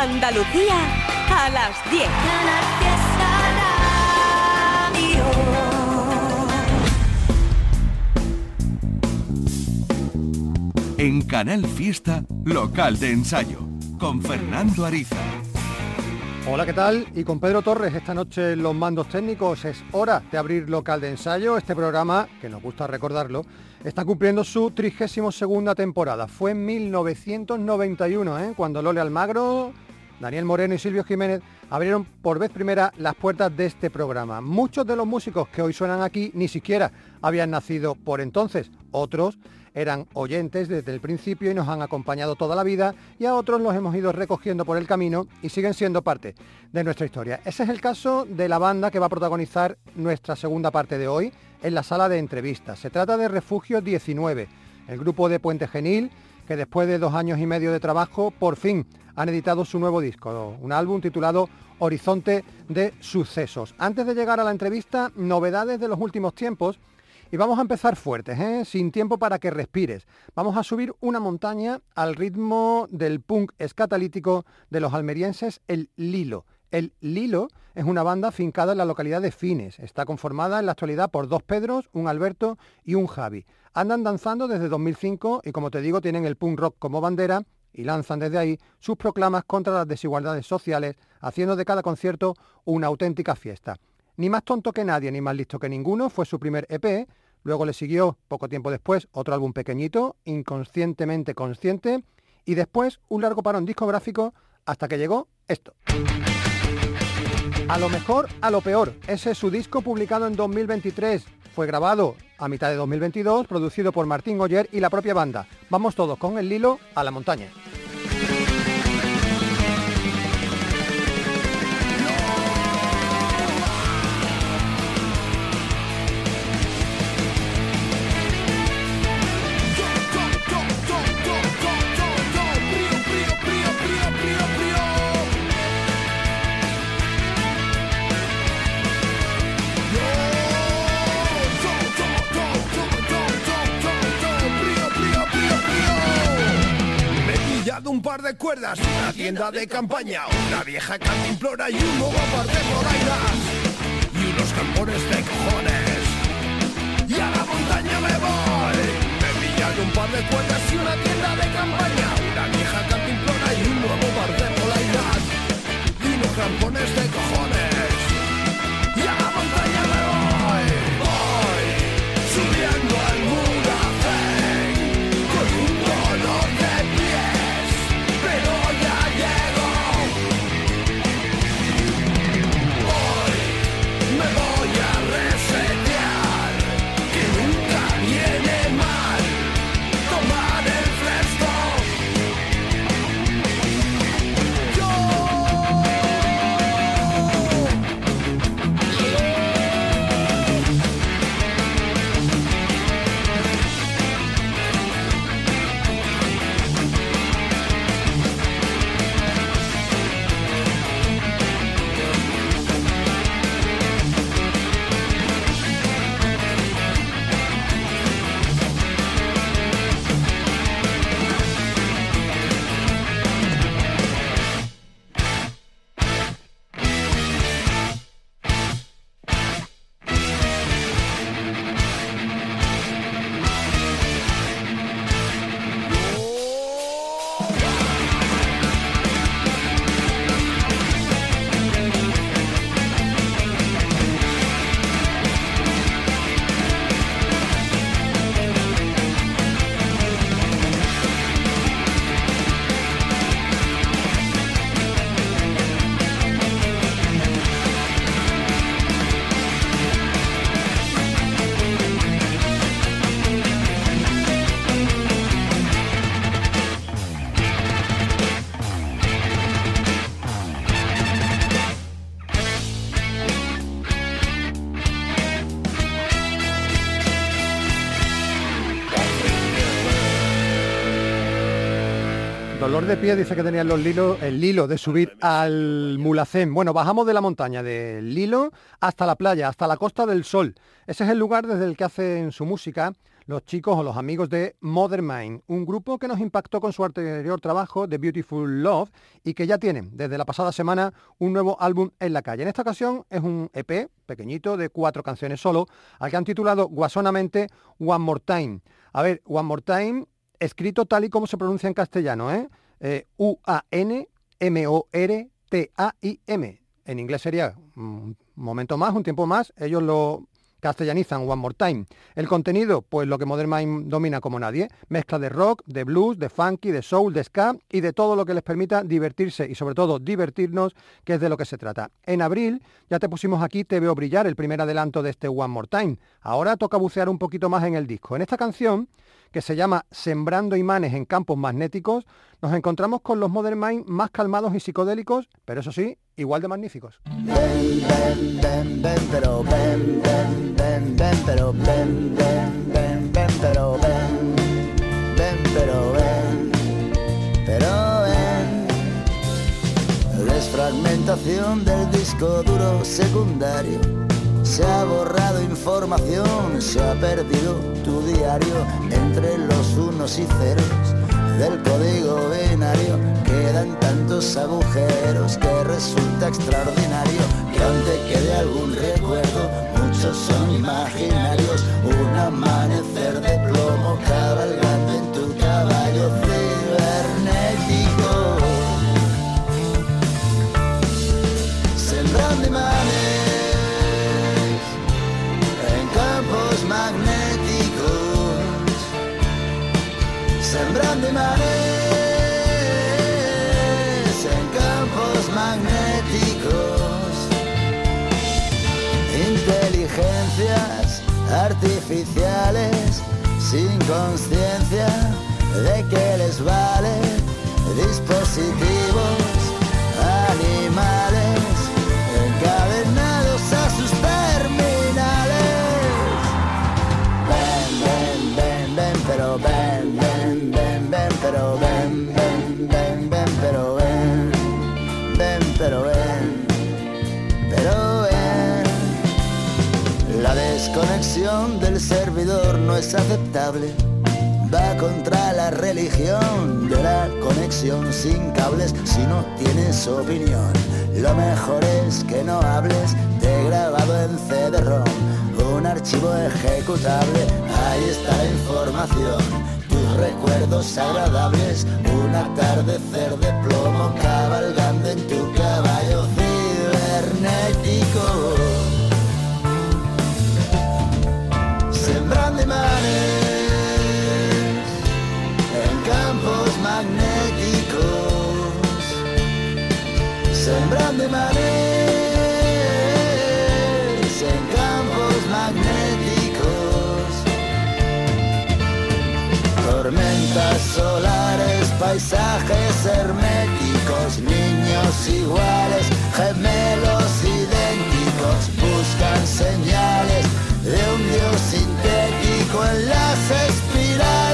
Andalucía a las 10. En Canal Fiesta, local de ensayo, con Fernando Ariza. Hola, ¿qué tal? Y con Pedro Torres, esta noche en los mandos técnicos es hora de abrir local de ensayo. Este programa, que nos gusta recordarlo, está cumpliendo su 32 segunda temporada. Fue en 1991, ¿eh? cuando Lole Almagro, Daniel Moreno y Silvio Jiménez abrieron por vez primera las puertas de este programa. Muchos de los músicos que hoy suenan aquí ni siquiera habían nacido por entonces. Otros eran oyentes desde el principio y nos han acompañado toda la vida y a otros los hemos ido recogiendo por el camino y siguen siendo parte de nuestra historia. Ese es el caso de la banda que va a protagonizar nuestra segunda parte de hoy en la sala de entrevistas. Se trata de Refugio 19, el grupo de Puente Genil que después de dos años y medio de trabajo por fin han editado su nuevo disco, un álbum titulado Horizonte de Sucesos. Antes de llegar a la entrevista, novedades de los últimos tiempos y vamos a empezar fuertes, ¿eh? sin tiempo para que respires. Vamos a subir una montaña al ritmo del punk escatalítico de los almerienses, el Lilo. El Lilo es una banda fincada en la localidad de Fines. Está conformada en la actualidad por dos Pedros, un Alberto y un Javi. Andan danzando desde 2005 y como te digo tienen el punk rock como bandera y lanzan desde ahí sus proclamas contra las desigualdades sociales, haciendo de cada concierto una auténtica fiesta. Ni más tonto que nadie, ni más listo que ninguno, fue su primer EP. Luego le siguió, poco tiempo después, otro álbum pequeñito, Inconscientemente Consciente, y después un largo parón discográfico hasta que llegó esto. A lo mejor, a lo peor. Ese es su disco publicado en 2023. Fue grabado a mitad de 2022, producido por Martín Goyer y la propia banda. Vamos todos con el Lilo a la montaña. Tienda de campaña, una vieja cantimplora y un nuevo par de morainas y unos campones de cojones. Y a la montaña me voy. Me pillan un par de cuerdas y una tienda de campaña, una vieja cantimplora y un nuevo de pie dice que tenían los lilos, el lilo de subir al Mulacén. Bueno, bajamos de la montaña del Lilo hasta la playa, hasta la Costa del Sol. Ese es el lugar desde el que hacen su música los chicos o los amigos de Mother Mind, un grupo que nos impactó con su anterior trabajo, The Beautiful Love, y que ya tienen desde la pasada semana un nuevo álbum en la calle. En esta ocasión es un EP pequeñito de cuatro canciones solo, al que han titulado guasonamente One More Time. A ver, One More Time, escrito tal y como se pronuncia en castellano, ¿eh? Eh U-A-N-M-O-R-T-A-I-M. En inglés sería un momento más, un tiempo más. Ellos lo castellanizan One More Time. El contenido, pues lo que Modern Mind domina como nadie, mezcla de rock, de blues, de funky, de soul, de ska y de todo lo que les permita divertirse y sobre todo divertirnos, que es de lo que se trata. En abril ya te pusimos aquí Te veo brillar, el primer adelanto de este One More Time. Ahora toca bucear un poquito más en el disco. En esta canción que se llama Sembrando imanes en campos magnéticos, nos encontramos con los Modern Mind más calmados y psicodélicos, pero eso sí, igual de magníficos. Desfragmentación del disco duro secundario se ha borrado información, se ha perdido tu diario entre los unos y ceros del código binario. Quedan tantos agujeros que resulta extraordinario que aunque quede algún recuerdo, muchos son imaginarios. Un amanecer de plomo cabalgando en tu caballo artificiales sin conciencia de que les vale dispositivos animales servidor no es aceptable. Va contra la religión de la conexión sin cables si no tienes opinión. Lo mejor es que no hables de grabado en CD-ROM, un archivo ejecutable. Ahí está la información recuerdos agradables, un atardecer de plomo cabalgando en tu caballo cibernético. Sembrando imanes. tormentas solares, paisajes herméticos, niños iguales, gemelos idénticos, buscan señales de un dios sintético en las espirales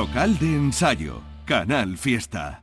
Local de ensayo, Canal Fiesta.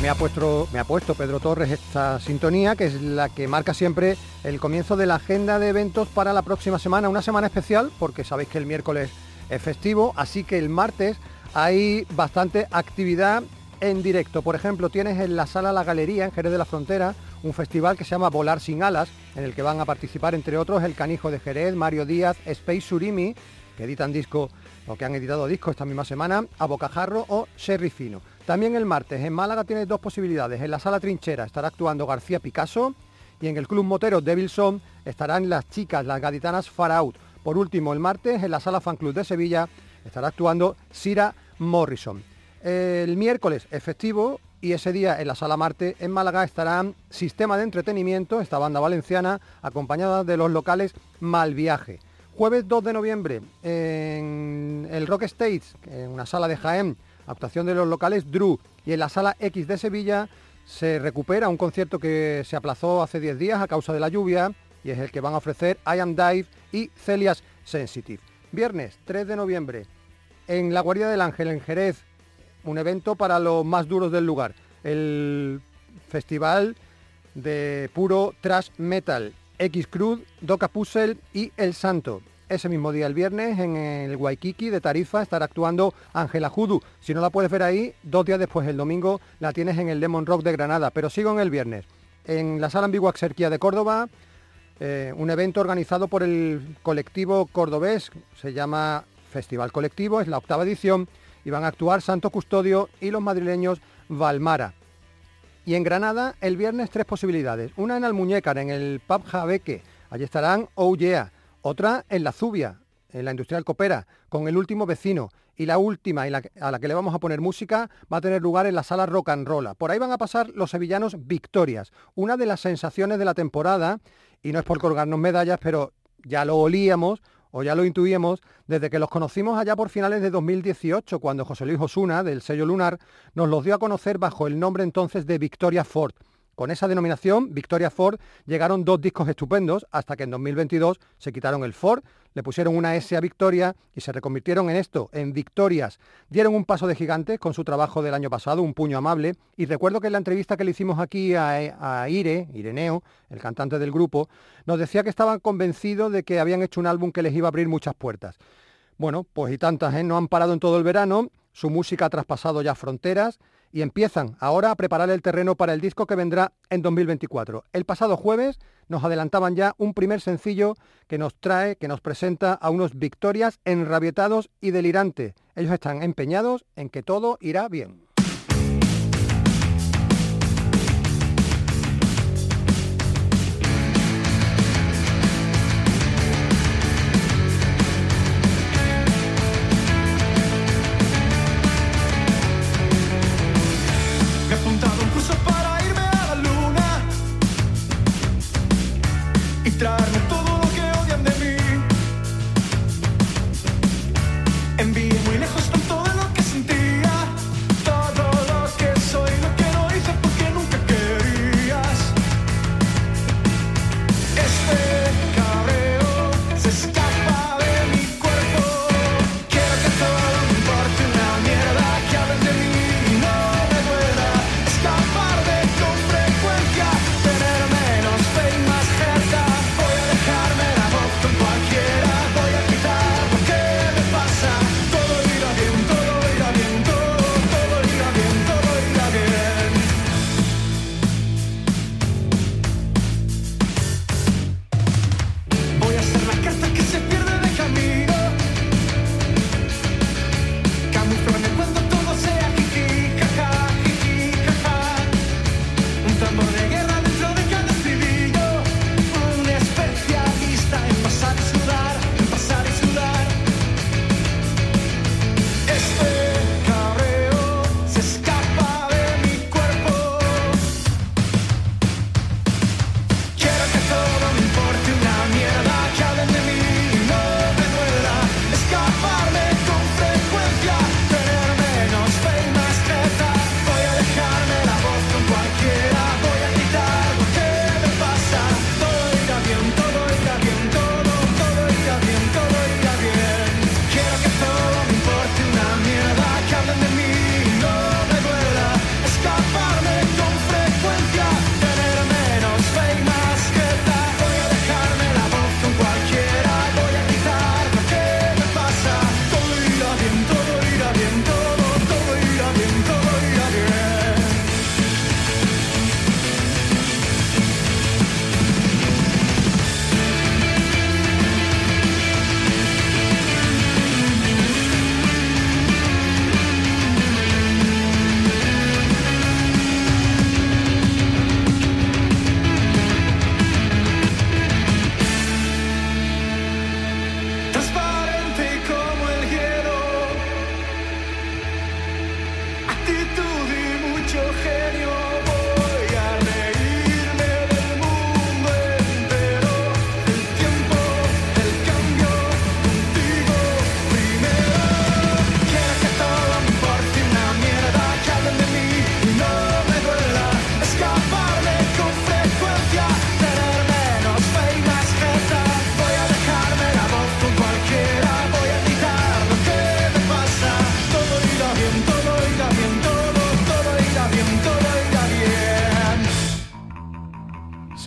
Me ha, puesto, me ha puesto Pedro Torres esta sintonía, que es la que marca siempre el comienzo de la agenda de eventos para la próxima semana. Una semana especial, porque sabéis que el miércoles es festivo, así que el martes hay bastante actividad en directo. Por ejemplo, tienes en la sala La Galería, en Jerez de la Frontera, un festival que se llama Volar sin alas, en el que van a participar, entre otros, el Canijo de Jerez, Mario Díaz, Space Surimi, que editan disco o que han editado discos esta misma semana, a Bocajarro o Sherry Fino. También el martes en Málaga tienes dos posibilidades. En la sala Trinchera estará actuando García Picasso y en el Club Motero Devilson estarán las chicas, las gaditanas Far Out. Por último, el martes en la Sala Fan Club de Sevilla estará actuando Sira Morrison. El miércoles efectivo y ese día en la Sala Marte en Málaga estarán Sistema de Entretenimiento, esta banda valenciana, acompañada de los locales Malviaje. Jueves 2 de noviembre en el Rock Stage, en una sala de Jaén, actuación de los locales Drew y en la Sala X de Sevilla se recupera un concierto que se aplazó hace 10 días a causa de la lluvia y es el que van a ofrecer I Am Dive y Celia's Sensitive. Viernes 3 de noviembre en la Guardia del Ángel en Jerez, un evento para los más duros del lugar, el festival de puro trash metal, X Crud, Doca Puzzle y El Santo. Ese mismo día, el viernes, en el Waikiki de Tarifa estará actuando Ángela Judu. Si no la puedes ver ahí, dos días después, el domingo, la tienes en el Lemon Rock de Granada. Pero sigo en el viernes. En la Sala Ambigua Xerquía de Córdoba, eh, un evento organizado por el colectivo cordobés, se llama Festival Colectivo, es la octava edición, y van a actuar Santo Custodio y los madrileños Valmara. Y en Granada, el viernes, tres posibilidades. Una en Almuñécar, en el Pub Jabeque. Allí estarán Oh Yeah otra en la Zubia, en la Industrial Copera, con el último vecino. Y la última, a la que le vamos a poner música, va a tener lugar en la sala Rock and Roll. Por ahí van a pasar los sevillanos Victorias, una de las sensaciones de la temporada, y no es por colgarnos medallas, pero ya lo olíamos o ya lo intuíamos desde que los conocimos allá por finales de 2018, cuando José Luis Osuna, del sello Lunar, nos los dio a conocer bajo el nombre entonces de Victoria Ford. Con esa denominación, Victoria Ford, llegaron dos discos estupendos hasta que en 2022 se quitaron el Ford, le pusieron una S a Victoria y se reconvirtieron en esto, en Victorias. Dieron un paso de gigantes con su trabajo del año pasado, Un puño amable, y recuerdo que en la entrevista que le hicimos aquí a, Ire, Ireneo, el cantante del grupo, nos decía que estaban convencidos de que habían hecho un álbum que les iba a abrir muchas puertas. Bueno, pues y tantas. No han parado en todo el verano, su música ha traspasado ya fronteras, y empiezan ahora a preparar el terreno para el disco que vendrá en 2024. El pasado jueves nos adelantaban ya un primer sencillo que nos trae, que nos presenta a unos victorias enrabietados y delirantes. Ellos están empeñados en que todo irá bien. dicho genio.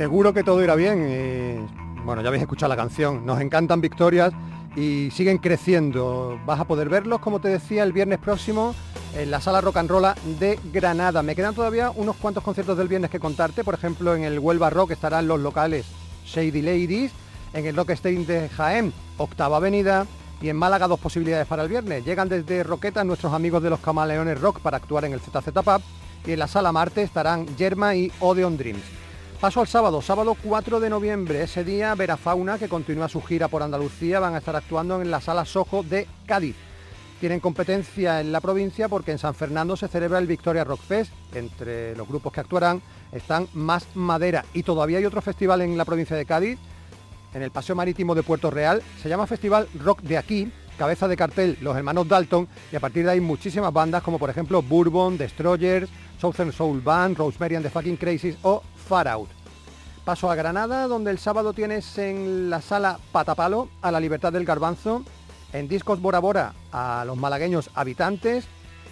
Seguro que todo irá bien. eh, bueno, ya habéis escuchado la canción. Nos encantan victorias y siguen creciendo. Vas a poder verlos, como te decía, el viernes próximo en la sala Rock and Roll de Granada. Me quedan todavía unos cuantos conciertos del viernes que contarte. Por ejemplo, en el Huelva Rock estarán los locales Shady Ladies, en el Rock Stage de Jaén, Octava Avenida. Y en Málaga dos posibilidades para el viernes. Llegan desde Roqueta nuestros amigos de los Camaleones Rock para actuar en el ZZ Pub. Y en la sala Marte estarán Yerma y Odeon Dreams. Paso al sábado, sábado 4 de noviembre. Ese día Verafauna, que continúa su gira por Andalucía, van a estar actuando en la sala Sojo de Cádiz. Tienen competencia en la provincia porque en San Fernando se celebra el Victoria Rock Fest. Entre los grupos que actuarán están Más Madera y todavía hay otro festival en la provincia de Cádiz, en el Paseo Marítimo de Puerto Real. Se llama Festival Rock de aquí, cabeza de cartel los hermanos Dalton y a partir de ahí muchísimas bandas como por ejemplo Bourbon, Destroyers, Southern Soul Band, Rosemary and the Fucking Crazies o Far Out. Paso a Granada, donde el sábado tienes en la sala Patapalo a la Libertad del Garbanzo, en Discos Bora Bora a los malagueños habitantes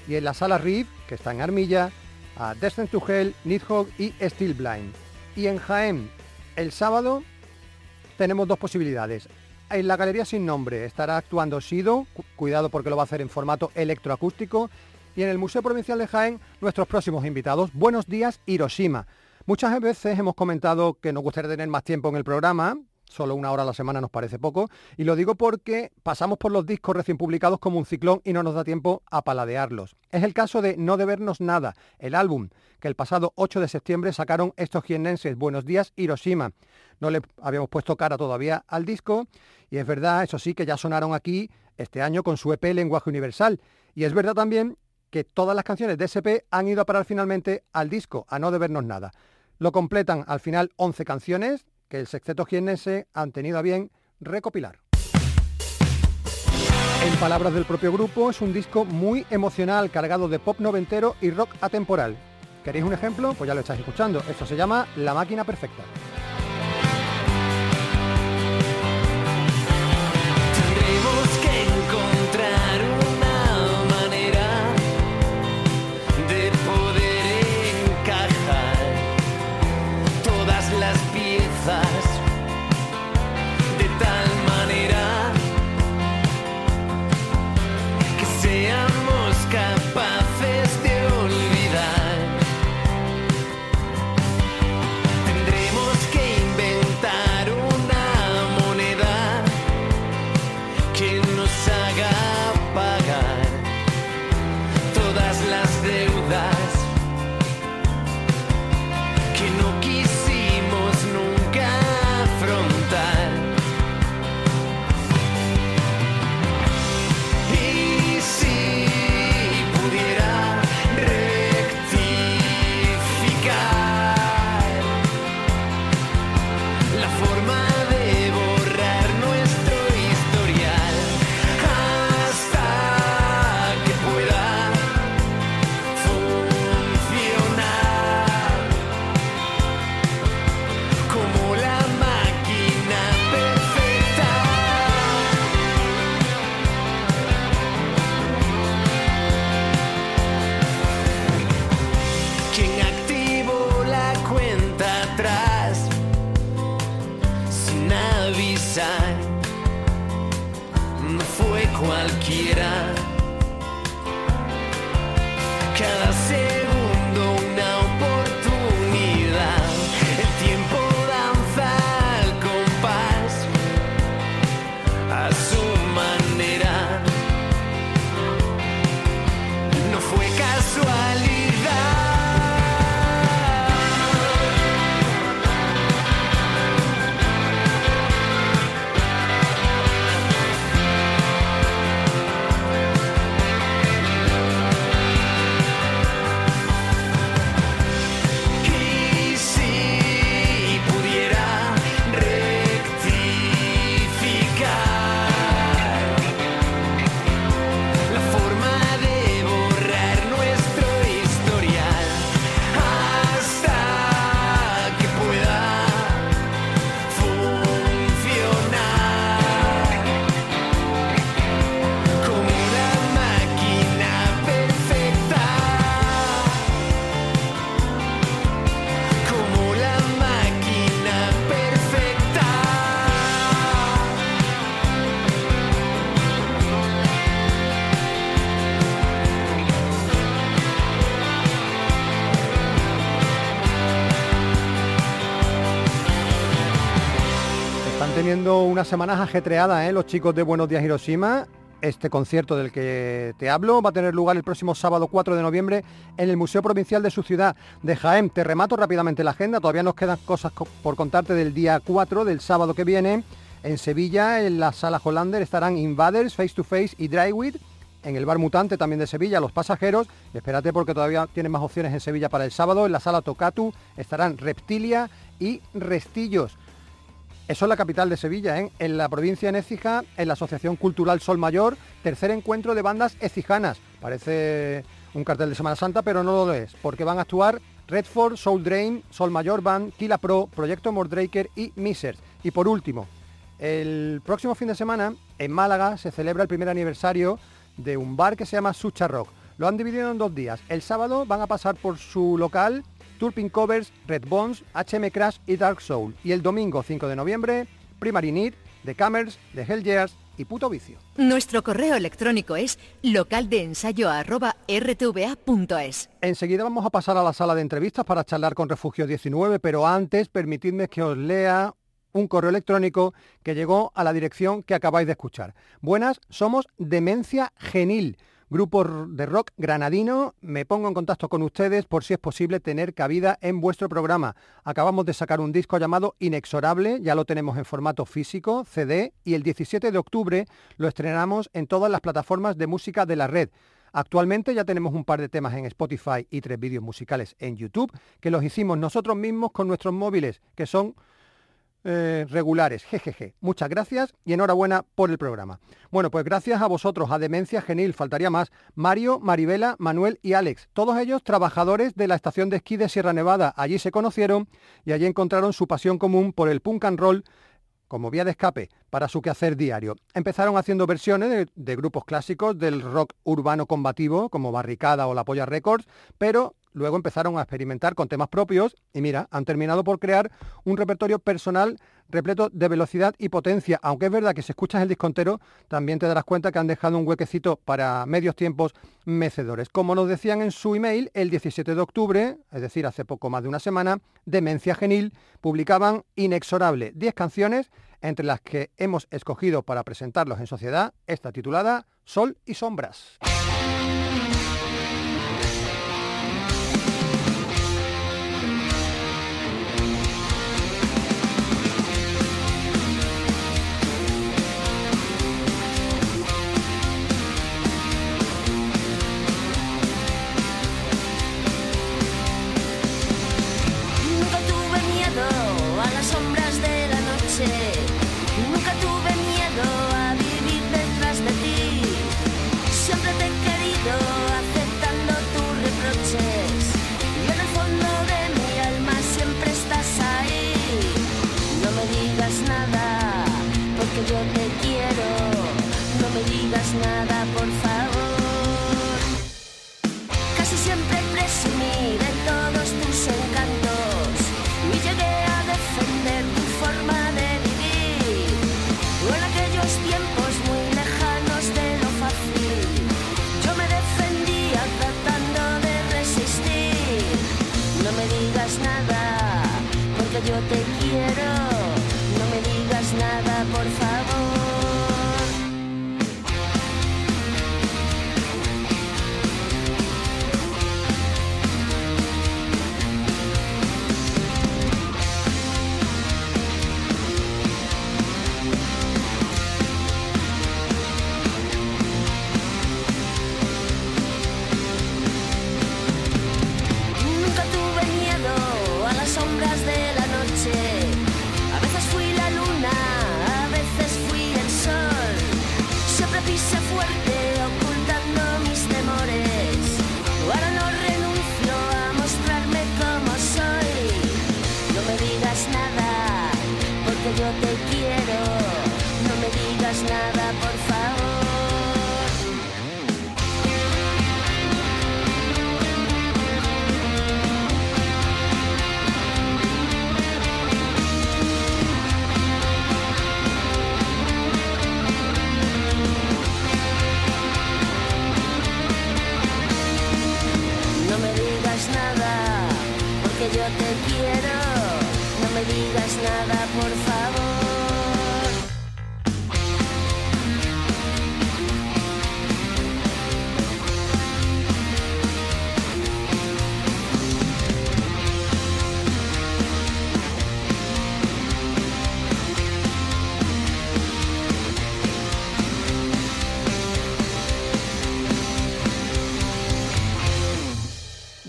y en la sala Riv, que está en Armilla, a Descent to Hell, Nidhogg y Steel Blind. Y en Jaén, el sábado tenemos dos posibilidades. En la Galería Sin Nombre. Estará actuando Sido, cu- cuidado porque lo va a hacer en formato electroacústico, y en el Museo Provincial de Jaén nuestros próximos invitados, Buenos Días Hiroshima. Muchas veces hemos comentado que nos gustaría tener más tiempo en el programa, solo una hora a la semana nos parece poco, y lo digo porque pasamos por los discos recién publicados como un ciclón y no nos da tiempo a paladearlos. Es el caso de No Debernos Nada, el álbum que el pasado 8 de septiembre sacaron estos jiennenses, Buenos Días Hiroshima. No le habíamos puesto cara todavía al disco y es verdad, eso sí, que ya sonaron aquí este año con su EP Lenguaje Universal. Y es verdad también que todas las canciones de ese EP han ido a parar finalmente al disco, a no debernos nada. Lo completan al final 11 canciones que el sexteto jiennense han tenido a bien recopilar. En palabras del propio grupo, es un disco muy emocional, cargado de pop noventero y rock atemporal. ¿Queréis un ejemplo? Pues ya lo estáis escuchando. Esto se llama La Máquina Perfecta. Teniendo unas semanas ajetreadas, ¿eh? los chicos de Buenos Días Hiroshima. Este concierto del que te hablo va a tener lugar el próximo sábado 4 de noviembre en el Museo Provincial de su ciudad de Jaén. Te remato rápidamente la agenda, todavía nos quedan cosas co- por contarte del día 4, del sábado que viene. En Sevilla, en la Sala Hollander, estarán Invaders, Face to Face y Drywit. En el Bar Mutante también de Sevilla, Los Pasajeros. Espérate porque todavía tienen más opciones en Sevilla para el sábado. En la Sala Tocatu estarán Reptilia y Restillos. Eso es la capital de Sevilla, ¿eh? en la provincia de Écija, en la Asociación Cultural Sol Mayor, tercer encuentro de bandas ecijanas. Parece un cartel de Semana Santa, pero no lo es, porque van a actuar Redford, Soul Drain, Sol Mayor Band, Kila Pro, Proyecto Mordraker y Misers. Y por último, el próximo fin de semana, en Málaga, se celebra el primer aniversario de un bar que se llama Sucha Rock. Lo han dividido en dos días. El sábado van a pasar por su local Turpin Covers, Red Bones, HM Crash y Dark Soul. Y el domingo 5 de noviembre, Primary Need, The Camers, The Hell Years y Puto Vicio. Nuestro correo electrónico es localdeensayo@rtva.es. Enseguida vamos a pasar a la sala de entrevistas para charlar con Refugio 19, pero antes permitidme que os lea un correo electrónico que llegó a la dirección que acabáis de escuchar. Buenas, somos Demencia Genil, grupo de rock granadino. Me pongo en contacto con ustedes por si es posible tener cabida en vuestro programa. Acabamos de sacar un disco llamado Inexorable, ya lo tenemos en formato físico, CD, y el 17 de octubre lo estrenamos en todas las plataformas de música de la red. Actualmente ya tenemos un par de temas en Spotify y tres vídeos musicales en YouTube que los hicimos nosotros mismos con nuestros móviles, que son eh, regulares. Jejeje. Muchas gracias y enhorabuena por el programa. Bueno, pues gracias a vosotros, a Demencia Genil, faltaría más. Mario, Maribela, Manuel y Alex, todos ellos trabajadores de la estación de esquí de Sierra Nevada. Allí se conocieron y allí encontraron su pasión común por el punk and roll como vía de escape para su quehacer diario. Empezaron haciendo versiones de, de grupos clásicos del rock urbano combativo, como Barricada o La Polla Records, pero luego empezaron a experimentar con temas propios y mira, han terminado por crear un repertorio personal repleto de velocidad y potencia, aunque es verdad que si escuchas el disco entero, también te darás cuenta que han dejado un huequecito para medios tiempos mecedores. Como nos decían en su email, el 17 de octubre, es decir, hace poco más de una semana, Demencia Genil publicaban Inexorable, 10 canciones, entre las que hemos escogido para presentarlos en sociedad, esta titulada Sol y Sombras.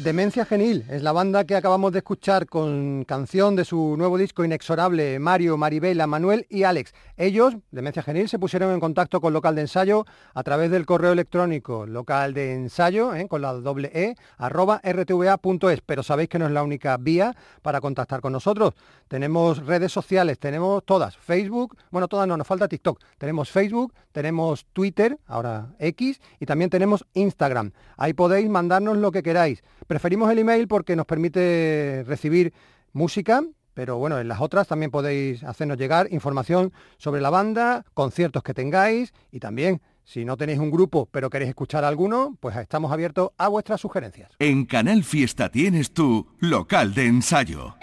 Demencia Genil es la banda que acabamos de escuchar con canción de su nuevo disco Inexorable, Mario, Maribela, Manuel y Alex. Ellos, Demencia Genil, se pusieron en contacto con Local de Ensayo a través del correo electrónico local de ensayo, ¿eh? con la doble E, arroba rtva.es. Pero sabéis que no es la única vía para contactar con nosotros. Tenemos redes sociales, tenemos todas. Facebook, bueno, todas no, nos falta TikTok. Tenemos Facebook, tenemos Twitter, ahora X, y también tenemos Instagram. Ahí podéis mandarnos lo que queráis. Preferimos el email porque nos permite recibir música, pero bueno, en las otras también podéis hacernos llegar información sobre la banda, conciertos que tengáis y también, si no tenéis un grupo pero queréis escuchar alguno, pues estamos abiertos a vuestras sugerencias. En Canal Fiesta tienes tu local de ensayo.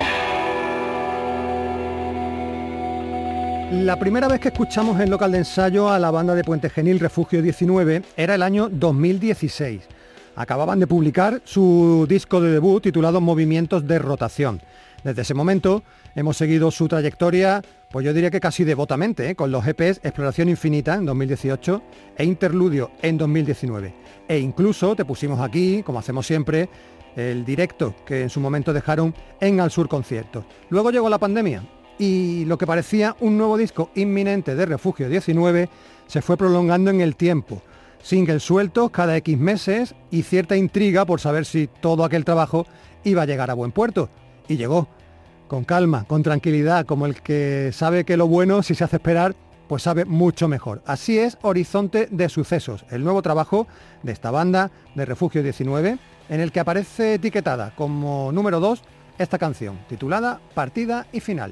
La primera vez que escuchamos en local de ensayo a la banda de Puente Genil Refugio 19 era el año 2016 acababan de publicar su disco de debut titulado Movimientos de Rotación. Desde ese momento hemos seguido su trayectoria, pues yo diría que casi devotamente, ¿eh? con los EPs Exploración Infinita en 2018 e Interludio en 2019. E incluso te pusimos aquí, como hacemos siempre, el directo que en su momento dejaron en Al Sur Conciertos. Luego llegó la pandemia y lo que parecía un nuevo disco inminente de Refugio 19 se fue prolongando en el tiempo singles sueltos cada X meses y cierta intriga por saber si todo aquel trabajo iba a llegar a buen puerto. Y llegó, con calma, con tranquilidad, como el que sabe que lo bueno, si se hace esperar, pues sabe mucho mejor. Así es Horizonte de Sucesos, el nuevo trabajo de esta banda de Refugio 19, en el que aparece etiquetada como número 2 esta canción, titulada Partida y Final.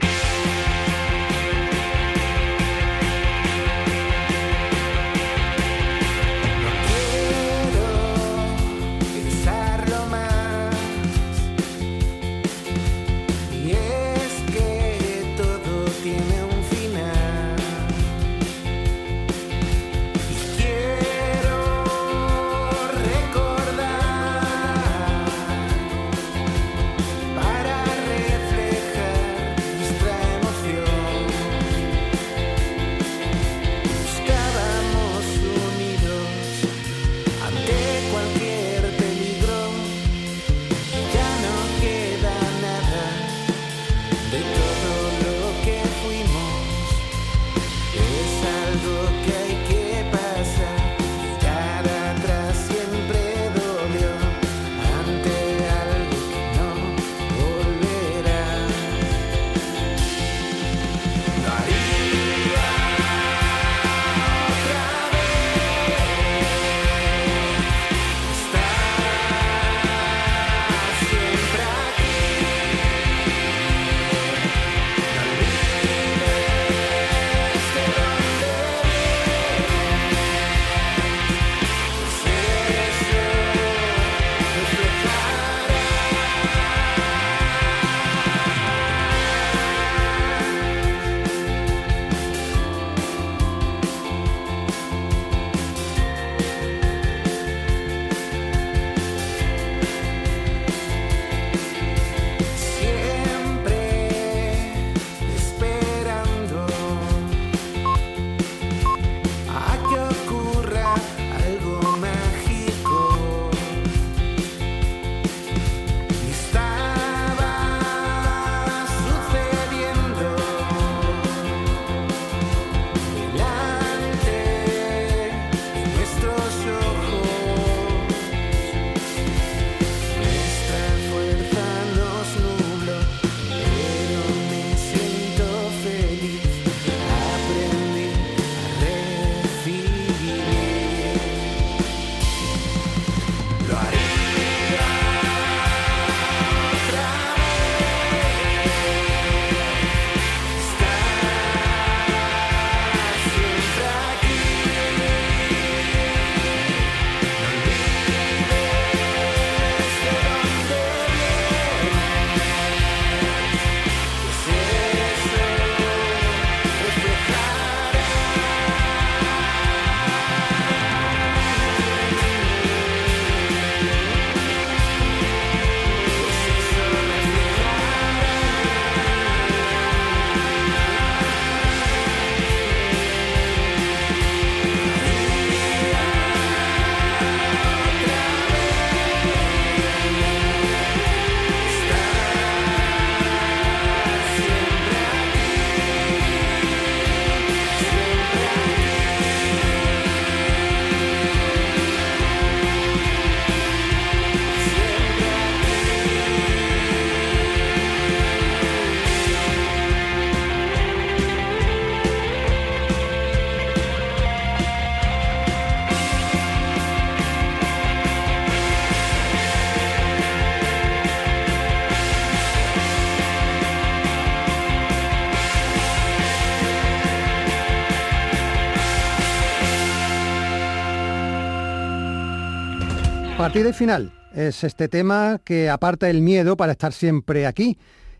Partida y final es este tema que aparta el miedo para estar siempre aquí.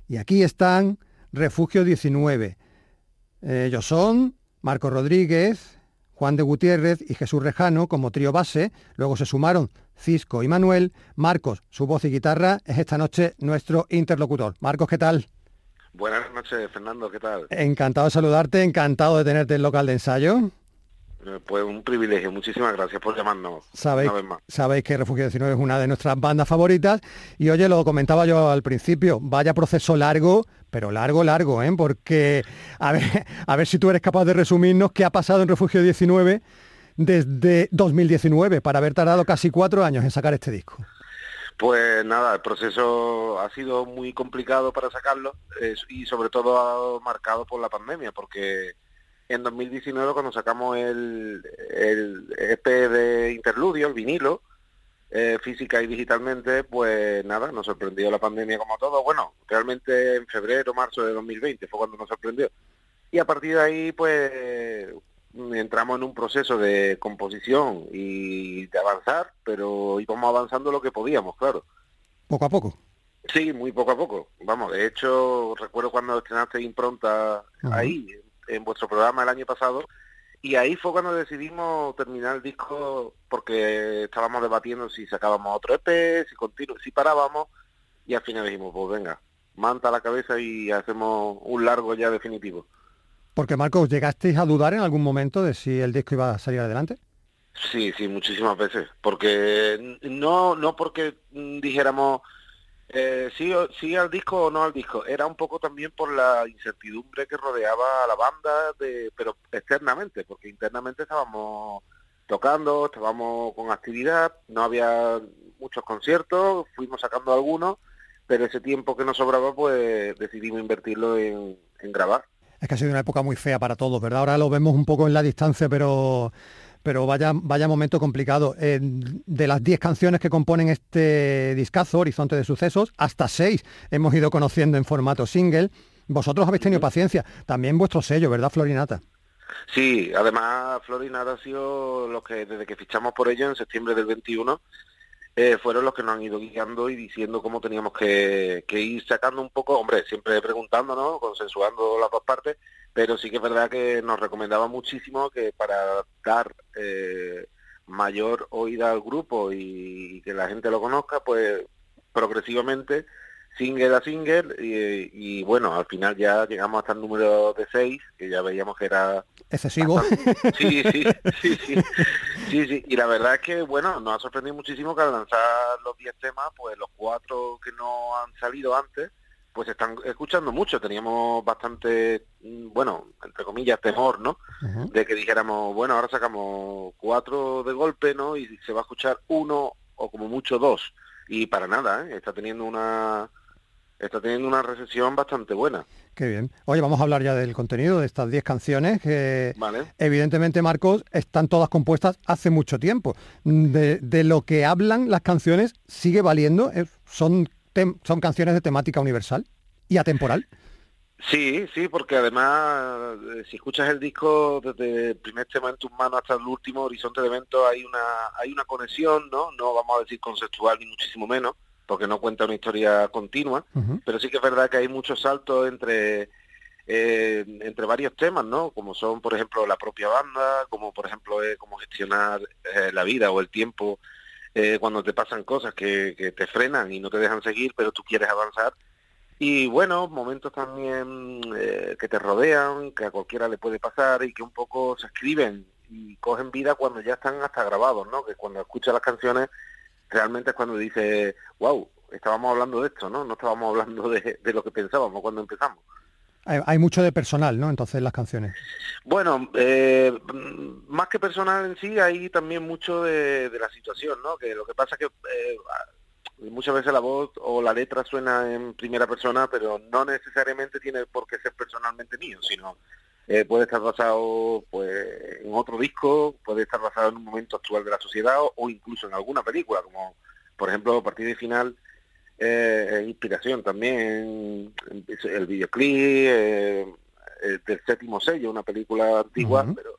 Y aquí están Refugio 19. Ellos son Marco Rodríguez, Juan de Gutiérrez y Jesús Rejano como trío base. Luego se sumaron Cisco y Manuel. Marcos, su voz y guitarra, es esta noche nuestro interlocutor. Marcos, ¿qué tal? Buenas noches, Fernando, ¿qué tal? Encantado de saludarte, encantado de tenerte en local de ensayo. Pues un privilegio, muchísimas gracias por llamarnos Sabéis, una vez más. sabéis que Refugio 19 es una de nuestras bandas favoritas y oye, lo comentaba yo al principio, vaya proceso largo, pero largo, largo, ¿eh? porque a ver, a ver si tú eres capaz de resumirnos qué ha pasado en Refugio 19 desde 2019 para haber tardado casi cuatro años en sacar este disco. Pues nada, el proceso ha sido muy complicado para sacarlo eh, y sobre todo marcado por la pandemia, porque en 2019 cuando sacamos el, el EP de Interludio, el vinilo, eh, física y digitalmente, pues nada, nos sorprendió la pandemia como todo. Bueno, realmente en febrero, marzo de 2020 fue cuando nos sorprendió. Y a partir de ahí, pues entramos en un proceso de composición y de avanzar, pero íbamos avanzando lo que podíamos, claro. Poco a poco. Sí, muy poco a poco. Vamos, de hecho, recuerdo cuando estrenaste Impronta ahí, en vuestro programa el año pasado, y ahí fue cuando decidimos terminar el disco porque estábamos debatiendo si sacábamos otro EP, si continuo, si parábamos, y al final dijimos, pues venga, manta a la cabeza y hacemos un largo ya definitivo. Porque Marcos, ¿llegasteis a dudar en algún momento de si el disco iba a salir adelante? Sí, sí, muchísimas veces, porque no, no porque dijéramos eh, sí, sí al disco o no al disco, era un poco también por la incertidumbre que rodeaba a la banda, de, pero externamente, porque internamente estábamos tocando, estábamos con actividad, no había muchos conciertos, fuimos sacando algunos, pero ese tiempo que nos sobraba, pues decidimos invertirlo en, en grabar. Es que ha sido una época muy fea para todos, ¿verdad? Ahora lo vemos un poco en la distancia, pero, pero vaya, vaya momento complicado. Eh, de las 10 canciones que componen este discazo, Horizonte de Sucesos, hasta 6 hemos ido conociendo en formato single. Vosotros habéis tenido paciencia. También vuestro sello, ¿verdad, Florinata? Sí, además Florinata ha sido los que desde que fichamos por ellos en septiembre del 21 eh, fueron los que nos han ido guiando y diciendo cómo teníamos que, que ir sacando un poco, hombre, siempre preguntándonos, consensuando las dos partes, pero sí que es verdad que nos recomendaba muchísimo que para dar eh, mayor oída al grupo y, que la gente lo conozca, pues progresivamente single a single y, y bueno, al final ya llegamos hasta el número de 6, que ya veíamos que era Excesivo. Sí, sí, sí, sí, sí, sí. Y la verdad es que, bueno, nos ha sorprendido muchísimo que al lanzar los 10 temas, pues los cuatro que no han salido antes, pues están escuchando mucho. Teníamos bastante, mm, bueno, entre comillas, temor, ¿no? De que dijéramos, bueno, ahora sacamos cuatro de golpe, ¿no? Y se va a escuchar uno o como mucho dos. Y para nada, ¿eh? Está teniendo una... Está teniendo una recepción bastante buena, Qué bien. Oye, vamos a hablar ya del contenido de estas 10 canciones que ¿vale? evidentemente, Marcos, están todas compuestas hace mucho tiempo. De, de lo que hablan las canciones sigue valiendo. Eh, Son, son canciones de temática universal y atemporal. Sí, sí, porque además, eh, si escuchas el disco desde el primer tema en tus manos hasta el último horizonte de evento, hay una hay una conexión, ¿no? No vamos a decir conceptual ni muchísimo menos, porque no cuenta una historia continua, pero sí que es verdad que hay muchos saltos entre eh, entre varios temas, ¿no? Como son, por ejemplo, la propia banda, como por ejemplo eh, cómo gestionar eh, la vida o el tiempo eh, cuando te pasan cosas que, que te frenan y no te dejan seguir, pero tú quieres avanzar. Y bueno, momentos también eh, que te rodean, que a cualquiera le puede pasar y que un poco se escriben y cogen vida cuando ya están hasta grabados, ¿no? Que cuando escuchas las canciones realmente es cuando dices, wow, estábamos hablando de esto, ¿no? No estábamos hablando de, de lo que pensábamos cuando empezamos. Hay, mucho de personal, ¿no? Entonces, las canciones. Bueno, eh, más que personal en sí, hay también mucho de, la situación, ¿no? Que lo que pasa es que eh, muchas veces la voz o la letra suena en primera persona, pero no necesariamente tiene por qué ser personalmente mío, sino eh, puede estar basado pues en otro disco, puede estar basado en un momento actual de la sociedad o, incluso en alguna película, como por ejemplo Partida y Final, eh, inspiración también, el videoclip, eh, del séptimo sello, una película antigua, pero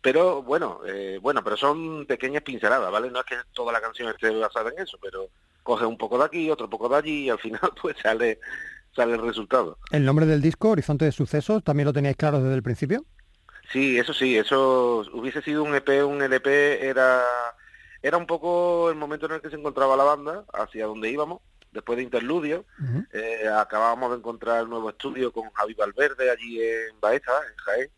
Pero bueno, eh, bueno, pero son pequeñas pinceladas, ¿vale? No es que toda la canción esté basada en eso, pero coge un poco de aquí, otro poco de allí y al final pues sale, sale el resultado. ¿El nombre del disco, Horizonte de Sucesos, también lo teníais claro desde el principio? Sí, eso sí, eso hubiese sido un EP, un LP, era, era un poco el momento en el que se encontraba la banda, hacia donde íbamos, después de Interludio. Eh, acabábamos de encontrar el nuevo estudio con Javi Valverde allí en Baeza, en Jaén.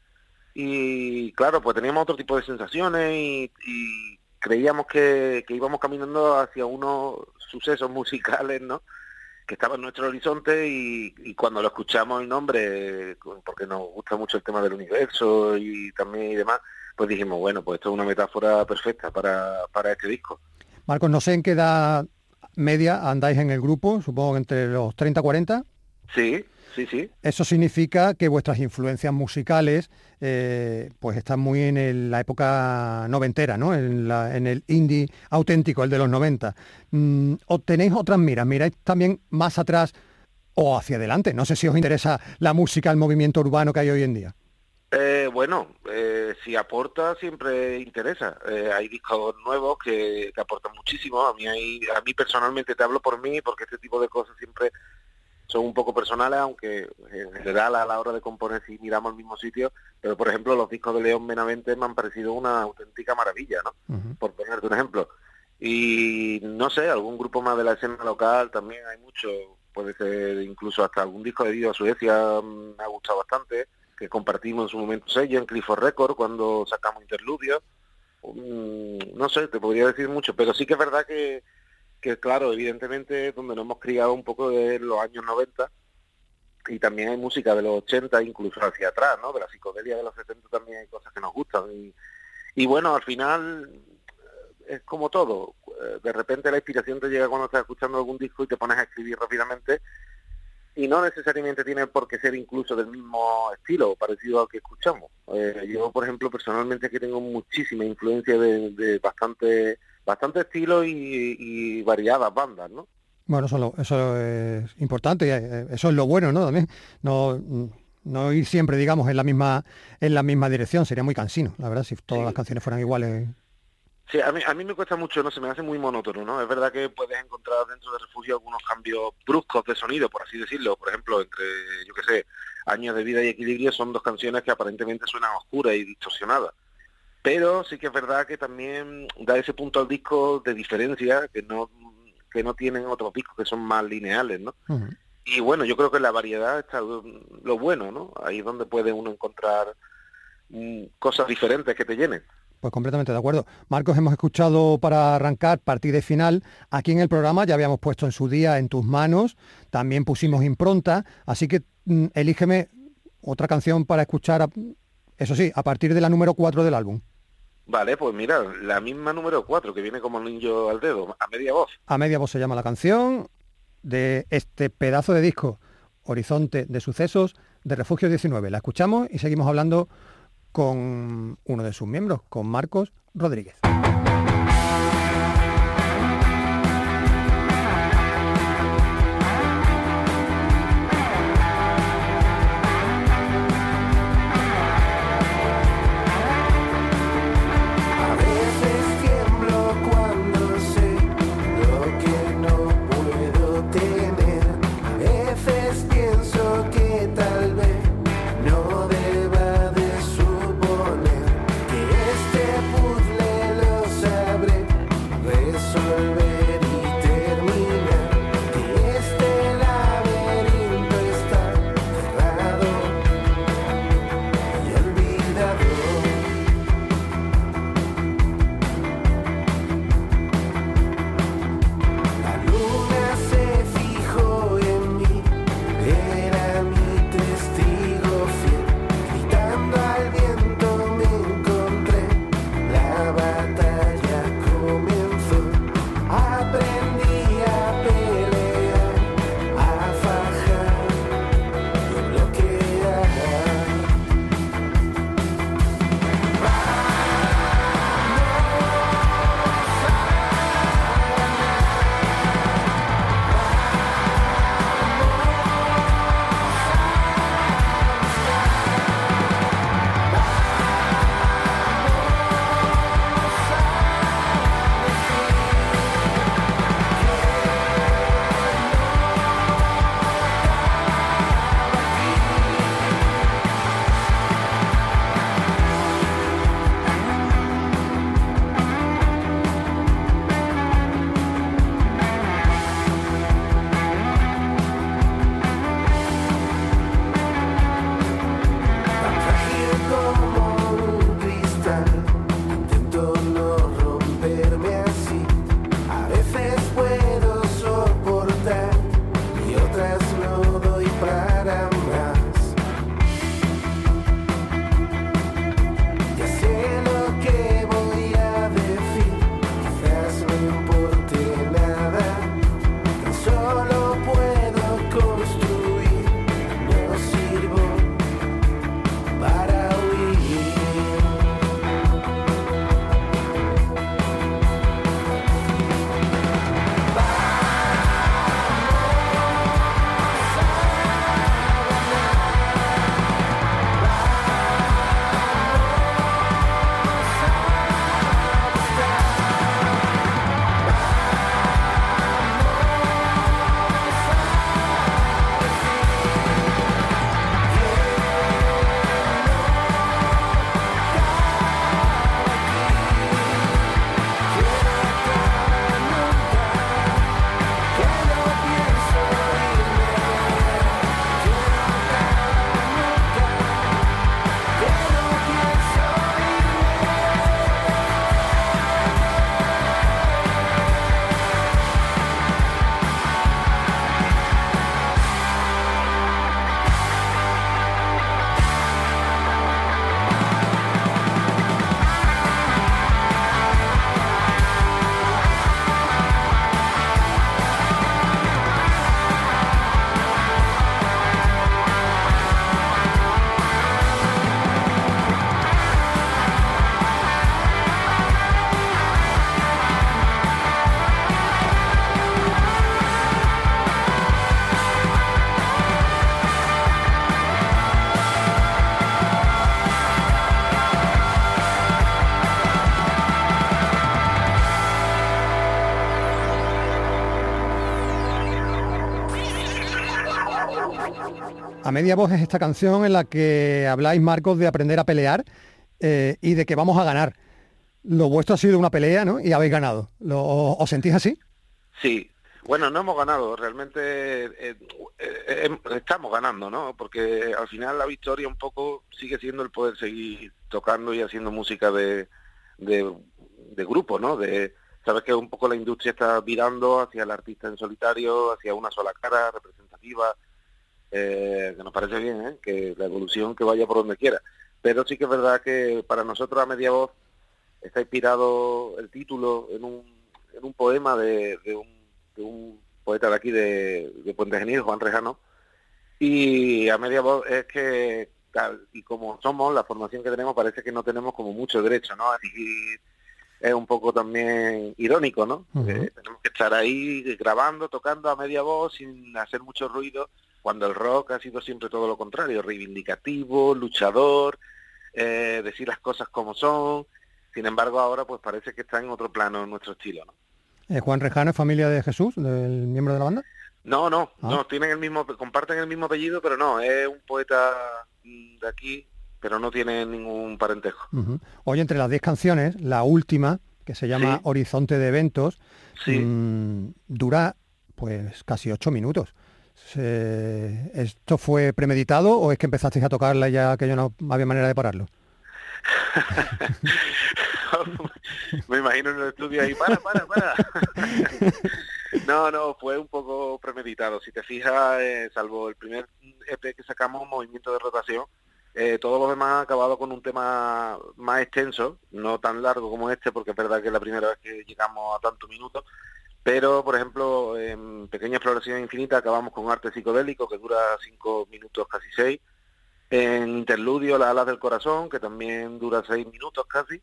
Y claro, pues teníamos otro tipo de sensaciones y, y creíamos que, que íbamos caminando hacia unos sucesos musicales, ¿no? que estaba en nuestro horizonte y, y cuando lo escuchamos el nombre, porque nos gusta mucho el tema del universo y también y demás, pues dijimos, bueno, pues esto es una metáfora perfecta para, para este disco. Marcos, no sé en qué edad media andáis en el grupo, supongo que entre los 30 40. Sí, sí, sí. Eso significa que vuestras influencias musicales eh, pues están muy en el- la época noventera, ¿no? En, la- en el indie auténtico, el de los 90. Mm, ¿O tenéis otras miras? ¿Miráis también más atrás o hacia adelante? No sé si os interesa la música, el movimiento urbano que hay hoy en día. Eh, bueno, eh, si aporta siempre interesa. Eh, hay discos nuevos que, que aportan muchísimo. A mí, hay, a mí personalmente te hablo por mí porque este tipo de cosas siempre son un poco personales, aunque en general a la hora de componer sí miramos al mismo sitio. Pero por ejemplo los discos de León Benavente me han parecido una auténtica maravilla, ¿no? Por ponerte un ejemplo. Y no sé, algún grupo más de la escena local también hay mucho, puede ser incluso hasta algún disco de Viva Suecia mm, me ha gustado bastante, que compartimos en su momento sello en Clifford Record cuando sacamos Interludio. Mm, no sé, te podría decir mucho, pero sí que es verdad que, que claro, evidentemente donde nos hemos criado un poco de los años 90 y también hay música de los 80 incluso hacia atrás, ¿no? De la psicodelia de los 70 también hay cosas que nos gustan y, y bueno, al final eh, es como todo. Eh, De repente la inspiración te llega cuando estás escuchando algún disco y te pones a escribir rápidamente y no necesariamente tiene por qué ser incluso del mismo estilo o parecido al que escuchamos. Eh, yo, por ejemplo, personalmente que tengo muchísima influencia de, de bastante bastante estilo y, y variadas bandas, ¿no? Bueno, eso, lo- eso es importante, y, eh, eso es lo bueno, ¿no? También no, no ir siempre, digamos, en la misma en la misma dirección, sería muy cansino, la verdad, si todas Sí. las canciones fueran iguales. Sí, a mí, a mí me cuesta mucho, no se me hace muy monótono, ¿no? Es verdad que puedes encontrar dentro de Refugio algunos cambios bruscos de sonido, por así decirlo. Por ejemplo, entre, yo qué sé, Años de Vida y Equilibrio son dos canciones que aparentemente suenan oscuras y distorsionadas. Pero sí que es verdad que también da ese punto al disco de diferencia que no que no tienen otros discos que son más lineales, ¿no? Y bueno, yo creo que la variedad está lo lo bueno, ¿no? Ahí es donde puede uno encontrar mm, cosas diferentes que te llenen. Pues completamente de acuerdo. Marcos, hemos escuchado para arrancar partida y final. Aquí en el programa ya habíamos puesto en su día en tus manos, también pusimos impronta, así que mm, elígeme otra canción para escuchar, a- eso sí, a partir de la número 4 del álbum. Vale, pues mira, la misma número 4 que viene como niño al dedo, a media voz. A media voz se llama la canción de este pedazo de disco, Horizonte de Sucesos de Refugio 19. La escuchamos y seguimos hablando con uno de sus miembros, con Marcos Rodríguez. A media voz es esta canción en la que habláis, Marcos, de aprender a pelear eh, y de que vamos a ganar. Lo vuestro ha sido una pelea, ¿no? Y habéis ganado. ¿Lo, ¿Os sentís así? Sí, bueno, no hemos ganado, realmente eh, eh, eh, estamos ganando, ¿no? Porque al final la victoria un poco sigue siendo el poder seguir tocando y haciendo música de, de, de grupo, ¿no? De, Sabes que un poco la industria está virando hacia el artista en solitario, hacia una sola cara representativa, eh, que nos parece bien, ¿eh? que la evolución que vaya por donde quiera. Pero sí que es verdad que para nosotros a media voz está inspirado el título en un, en un poema de, de un de un poeta de aquí de, de Puente Genil, Juan Rejano, y a media voz es que, tal, y como somos, la formación que tenemos, parece que no tenemos como mucho derecho, ¿no? Y es un poco también irónico, ¿no? Eh, tenemos que estar ahí grabando, tocando a media voz, sin hacer mucho ruido, cuando el rock ha sido siempre todo lo contrario, reivindicativo, luchador, eh, decir las cosas como son. Sin embargo, ahora pues parece que está en otro plano en nuestro estilo, ¿no? Eh, Juan Rejano es familia de Jesús, del miembro de la banda. No, no, Ah. no, tienen el mismo, comparten el mismo apellido, pero no, es un poeta de aquí, pero no tiene ningún parentesco. Ujú. Hoy entre las 10 canciones, la última, que se llama Sí. Horizonte de Eventos, Sí. mm, dura pues casi ocho minutos. Se- ¿Esto fue premeditado o es que empezasteis a tocarla ya que yo no había manera de pararlo? Me imagino en el estudio ahí, para, para, para. no, no, fue un poco premeditado. Si te fijas, eh, salvo el primer EP que sacamos, Movimiento de Rotación, eh, todo lo demás ha acabado con un tema más extenso, no tan largo como este, porque es verdad que es la primera vez que llegamos a tantos minutos, pero, por ejemplo, en Pequeña Exploración Infinita acabamos con Arte Psicodélico, que dura cinco minutos, casi seis. En Interludio, Las Alas del Corazón, que también dura seis minutos casi.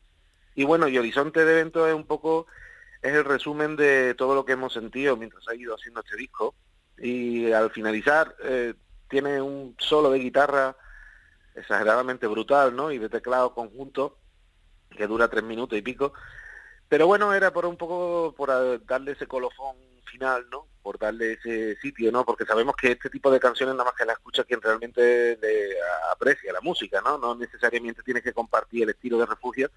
Y bueno, y Horizonte de Eventos es un poco, es el resumen de todo lo que hemos sentido mientras ha ido haciendo este disco. Y al finalizar, eh, tiene un solo de guitarra exageradamente brutal, ¿no? Y de teclado conjunto, que dura tres minutos y pico. Pero bueno, era por un poco por darle ese colofón final, ¿no? Por darle ese sitio, ¿no? Porque sabemos que este tipo de canciones nada más que la escucha quien realmente le aprecia la música, ¿no? No necesariamente tienes que compartir el estilo de refugio,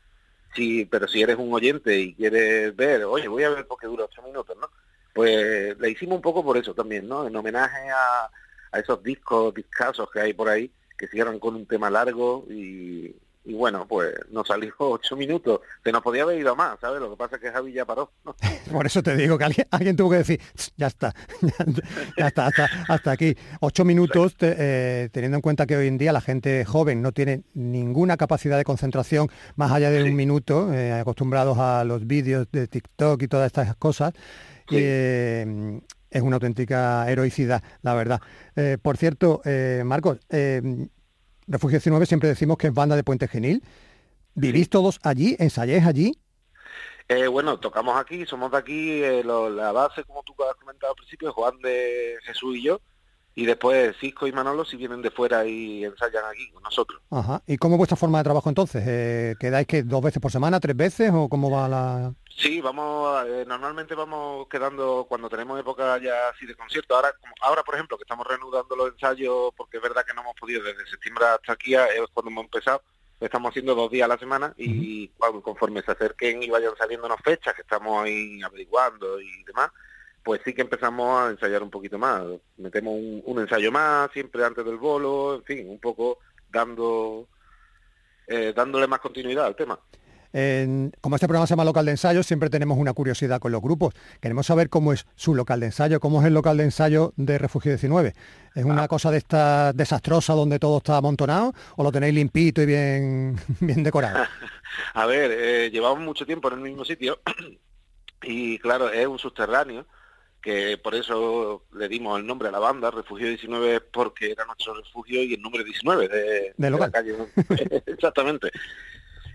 sí, pero si eres un oyente y quieres ver, oye, voy a ver porque dura ocho minutos, ¿no? Pues le hicimos un poco por eso también, ¿no? En homenaje a, a esos discos, discasos que hay por ahí, que cierran con un tema largo y, y bueno, pues nos salió ocho minutos. Se nos podía haber ido más, ¿sabes? Lo que pasa es que Javi ya paró. ¿no? Por eso te digo que alguien, alguien tuvo que decir, "Tss, ya está, ya está, hasta, hasta aquí. Ocho minutos, te- eh, teniendo en cuenta que hoy en día la gente joven no tiene ninguna capacidad de concentración más allá de Sí. un minuto, eh, acostumbrados a los vídeos de TikTok y todas estas cosas. Sí. eh, es una auténtica heroicidad, la verdad. Por cierto, eh, Marcos, eh, Refugio 19 siempre decimos que es banda de Puente Genil. ¿Vivís todos allí? ¿Ensayáis allí? Eh, bueno, tocamos aquí, somos de aquí, eh, lo- la base, como tú has comentado al principio, Juan de Jesús y yo, y después Cisco y Manolo si vienen de fuera y ensayan aquí con nosotros. Ajá. ¿Y cómo es vuestra forma de trabajo entonces? Eh, ¿Quedáis que dos veces por semana, tres veces o cómo va la...? Sí, vamos, eh, normalmente vamos quedando cuando tenemos época ya así de concierto. Ahora, como- ahora por ejemplo, que estamos reanudando los ensayos, porque es verdad que no hemos podido desde septiembre hasta aquí, eh, es cuando hemos empezado, estamos haciendo dos días a la semana y cuando- conforme se acerquen y vayan saliendo unas fechas que estamos ahí averiguando y demás, pues sí que empezamos a ensayar un poquito más. Metemos un, un ensayo más siempre antes del bolo, en fin, un poco dando eh, dándole más continuidad al tema. En- como este programa se llama local de ensayo, siempre tenemos una curiosidad con los grupos. Queremos saber cómo es su local de ensayo, cómo es el local de ensayo de Refugio 19. ¿Es una cosa de esta desastrosa donde todo está amontonado o lo tenéis limpito y bien, bien decorado? A ver, eh, llevamos mucho tiempo en el mismo sitio y claro, es un subterráneo que por eso le dimos el nombre a la banda, Refugio 19, porque era nuestro refugio y el número 19 de, de local. la calle. Exactamente.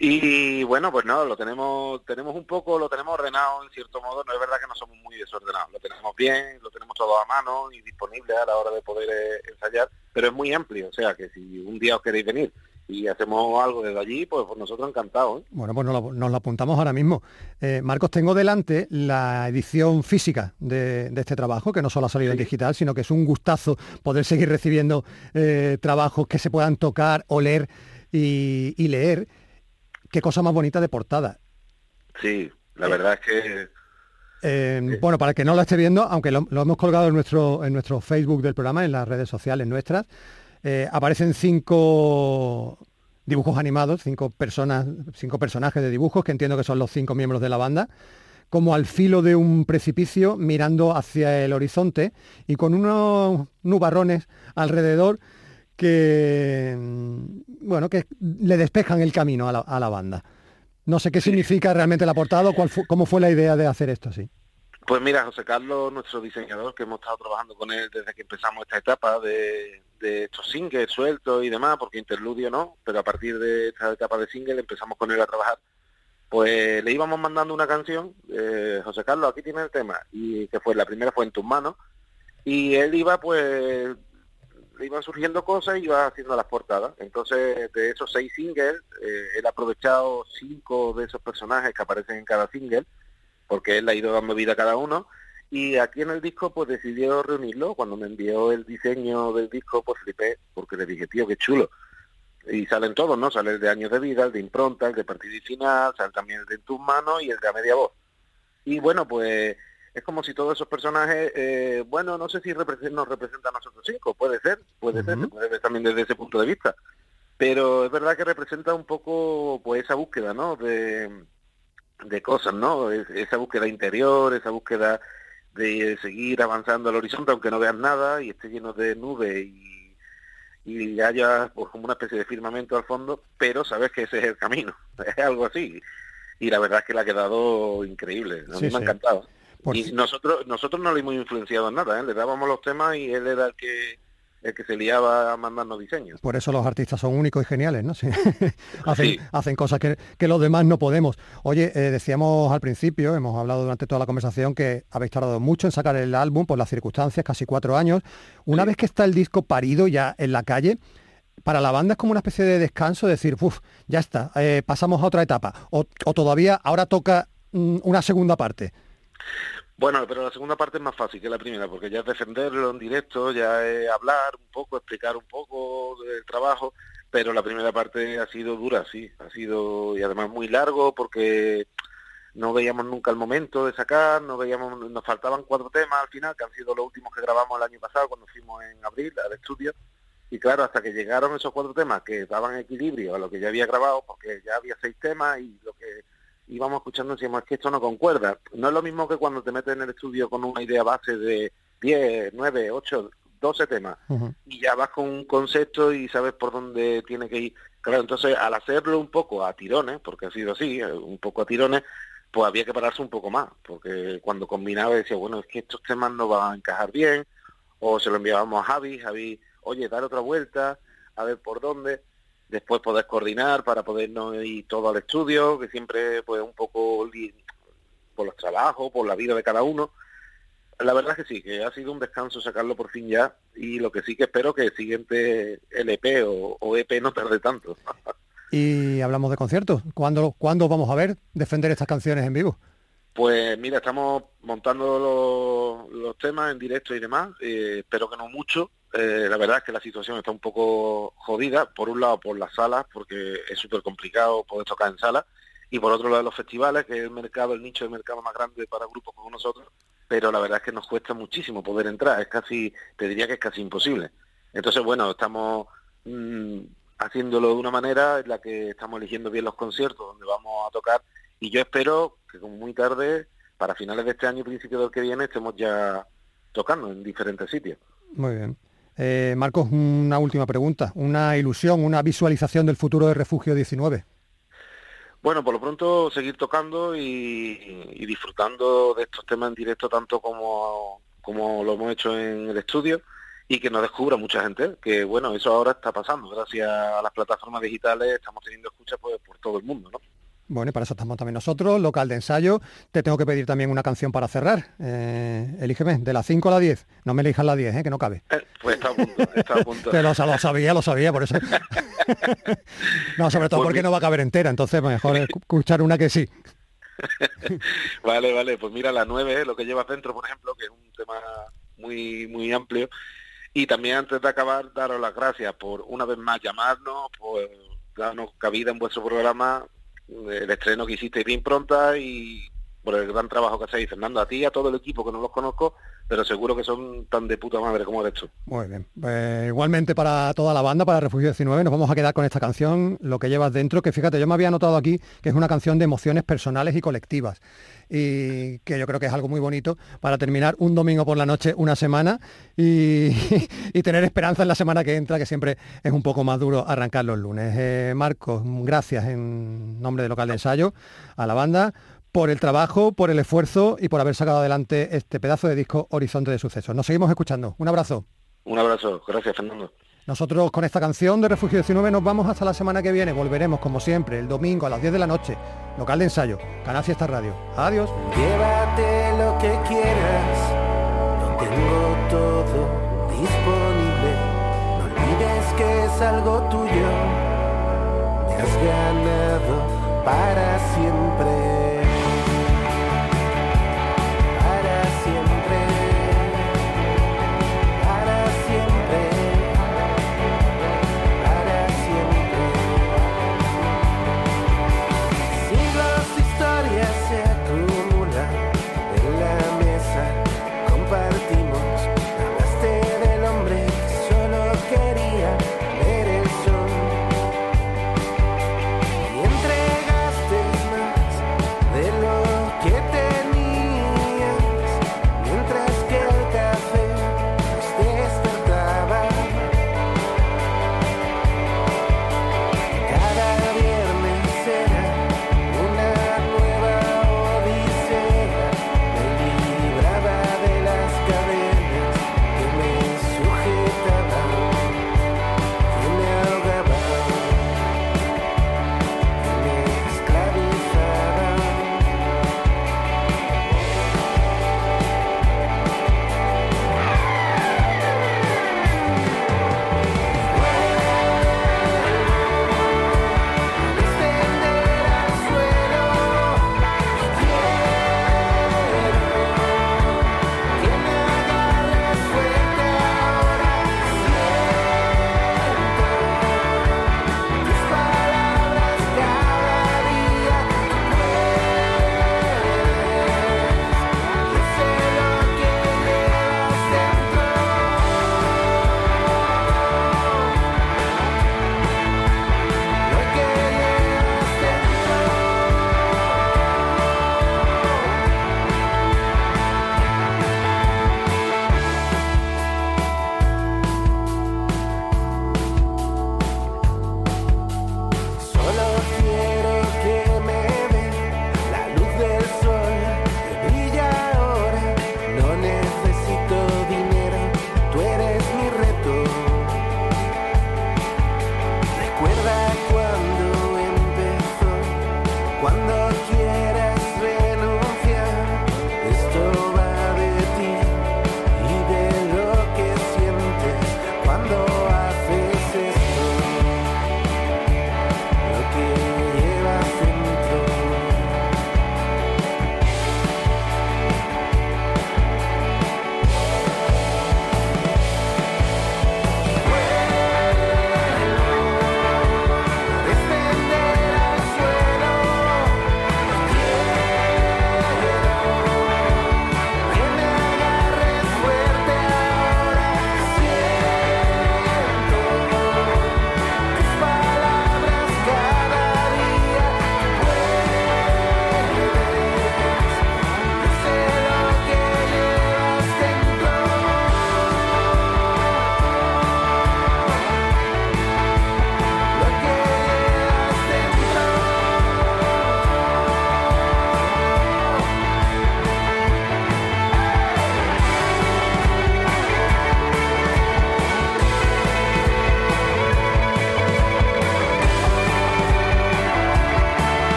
Y bueno, pues no, lo tenemos tenemos un poco, lo tenemos ordenado en cierto modo, no es verdad que no somos muy desordenados, lo tenemos bien, lo tenemos todo a mano y disponible a la hora de poder eh, ensayar, pero es muy amplio, o sea que si un día os queréis venir y hacemos algo desde allí, pues, nosotros encantados. ¿eh? Bueno, pues nos lo, nos lo apuntamos ahora mismo. Eh, Marcos, tengo delante la edición física de, de este trabajo, que no solo ha salido en digital, sino que es un gustazo poder seguir recibiendo eh, trabajos que se puedan tocar, oler y, y leer. Qué cosa más bonita de portada. Sí, la verdad es que Eh, Bueno, para el que no lo esté viendo, aunque lo, lo hemos colgado en nuestro, en nuestro Facebook del programa, en las redes sociales nuestras, eh, aparecen cinco dibujos animados, cinco personas, cinco personajes de dibujos, que entiendo que son los cinco miembros de la banda, como al filo de un precipicio, mirando hacia el horizonte y con unos nubarrones alrededor que, mm, bueno, que le despejan el camino a la, a la banda. No sé qué significa realmente la portada o cuál fu- cómo fue la idea de hacer esto así. Pues mira, José Carlos, nuestro diseñador, que hemos estado trabajando con él desde que empezamos esta etapa de, de estos singles sueltos y demás, porque interludio no, pero a partir de esta etapa de single empezamos con él a trabajar. Pues le íbamos mandando una canción, eh, José Carlos, aquí tiene el tema, y que fue la primera fue en tus manos, y él iba pues iban surgiendo cosas y iba haciendo las portadas. Entonces, de esos seis singles, eh, él ha aprovechado cinco de esos personajes que aparecen en cada single, porque él ha ido dando vida a cada uno. Y aquí en el disco, pues decidió reunirlo. Cuando me envió el diseño del disco, pues flipé, porque le dije, tío, qué chulo. Y salen todos, ¿no? Sale el de años de vida, el de impronta, el de partida y final, sale también el de en tus manos y el de a media voz. Y bueno, pues es como si todos esos personajes, eh, bueno, no sé si represent- nos representan a nosotros cinco, puede ser, puede ser, puede ver también desde ese punto de vista. Pero es verdad que representa un poco pues esa búsqueda, ¿no? De, de cosas, ¿no? Es- esa búsqueda interior, esa búsqueda de seguir avanzando al horizonte aunque no veas nada y esté lleno de nubes y, y haya pues como una especie de firmamento al fondo, pero sabes que ese es el camino, es algo así. Y la verdad es que le ha quedado increíble, a Sí, me ha sí. encantado. Por y nosotros nosotros no le hemos influenciado en nada, ¿eh? le dábamos los temas y él era el que el que se liaba a mandarnos diseños. Por eso los artistas son únicos y geniales, ¿no? Sí. hacen, Sí. hacen cosas que, que los demás no podemos. Oye, eh, decíamos al principio, hemos hablado durante toda la conversación que habéis tardado mucho en sacar el álbum por las circunstancias, casi cuatro años. Una vez que está el disco parido ya en la calle, para la banda es como una especie de descanso, decir, uff, ya está, eh, pasamos a otra etapa. O, o todavía ahora toca mm, una segunda parte. Bueno, pero la segunda parte es más fácil que la primera, porque ya es defenderlo en directo, ya es hablar un poco, explicar un poco del trabajo, pero la primera parte ha sido dura, sí, ha sido y además muy largo porque no veíamos nunca el momento de sacar, no veíamos, nos faltaban cuatro temas al final, que han sido los últimos que grabamos el año pasado cuando fuimos en abril al estudio, y claro, hasta que llegaron esos cuatro temas que daban equilibrio a lo que ya había grabado, porque ya había seis temas y lo que íbamos escuchando decíamos, es que esto no concuerda. No es lo mismo que cuando te metes en el estudio con una idea base de 10, 9, 8, 12 temas y ya vas con un concepto y sabes por dónde tiene que ir. Claro, entonces al hacerlo un poco a tirones, porque ha sido así, un poco a tirones, pues había que pararse un poco más, porque cuando combinaba decía, bueno, es que estos temas no van a encajar bien, o se lo enviábamos a Javi, Javi, oye, dar otra vuelta, a ver por dónde, después poder coordinar para podernos ir todo al estudio, que siempre pues un poco por los trabajos, por la vida de cada uno. La verdad es que sí, que ha sido un descanso sacarlo por fin ya y lo que sí que espero que el siguiente LP o, o EP no tarde tanto. Y hablamos de conciertos. ¿Cuándo, ¿Cuándo vamos a ver defender estas canciones en vivo? Pues mira, estamos montando los, los temas en directo y demás, eh, espero que no mucho. Eh, la verdad es que la situación está un poco jodida, por un lado por las salas, porque es súper complicado poder tocar en salas, y por otro lado los festivales, que es el mercado, el nicho de mercado más grande para grupos como nosotros, pero la verdad es que nos cuesta muchísimo poder entrar, es casi, te diría que es casi imposible. Entonces, bueno, estamos mm, haciéndolo de una manera en la que estamos eligiendo bien los conciertos donde vamos a tocar y yo espero que como muy tarde, para finales de este año y principios del que viene, estemos ya tocando en diferentes sitios. Muy bien. Eh, Marcos, una última pregunta. Una ilusión, una visualización del futuro de Refugio 19. Bueno, por lo pronto seguir tocando y, disfrutando de estos temas en directo tanto como, como lo hemos hecho en el estudio y que nos descubra mucha gente, que bueno, eso ahora está pasando, gracias a las plataformas digitales estamos teniendo escuchas pues, por todo el mundo, ¿no? Bueno, y para eso estamos también nosotros, local de ensayo. Te tengo que pedir también una canción para cerrar. Eh, elígeme, de las 5 a la 10. No me elijas la 10, eh, que no cabe. Eh, pues está a punto, está a punto. Pero lo, lo sabía, lo sabía, por eso. no, sobre todo Pues porque no va a caber entera, entonces mejor escuchar una que sí. Vale, vale, pues mira la 9, lo que llevas dentro, por ejemplo, que es un tema muy muy amplio. Y también antes de acabar, daros las gracias por una vez más llamarnos, por darnos cabida en vuestro programa, el estreno que hicisteis bien pronta y por el gran trabajo que hacéis, Fernando, a ti y a todo el equipo que no los conozco, pero seguro que son tan de puta madre como eres tú. Muy bien. Pues, igualmente para toda la banda, para Refugio 19, nos vamos a quedar con esta canción, Lo que llevas dentro, que fíjate, yo me había notado aquí que es una canción de emociones personales y colectivas. Y que yo creo que es algo muy bonito para terminar un domingo por la noche una semana y, y tener esperanza en la semana que entra, que siempre es un poco más duro arrancar los lunes. Eh, Marcos, gracias en nombre de local de ensayo a la banda por el trabajo, por el esfuerzo y por haber sacado adelante este pedazo de disco Horizonte de Sucesos. Nos seguimos escuchando. Un abrazo. Un abrazo, gracias Fernando. Nosotros con esta canción de Refugio 19 nos vamos hasta la semana que viene. Volveremos como siempre el domingo a las 10 de la noche. Local de ensayo, Canal Fiesta Radio. Adiós. Llévate lo que quieras, lo tengo todo disponible. No olvides que es algo tuyo, te has ganado para siempre.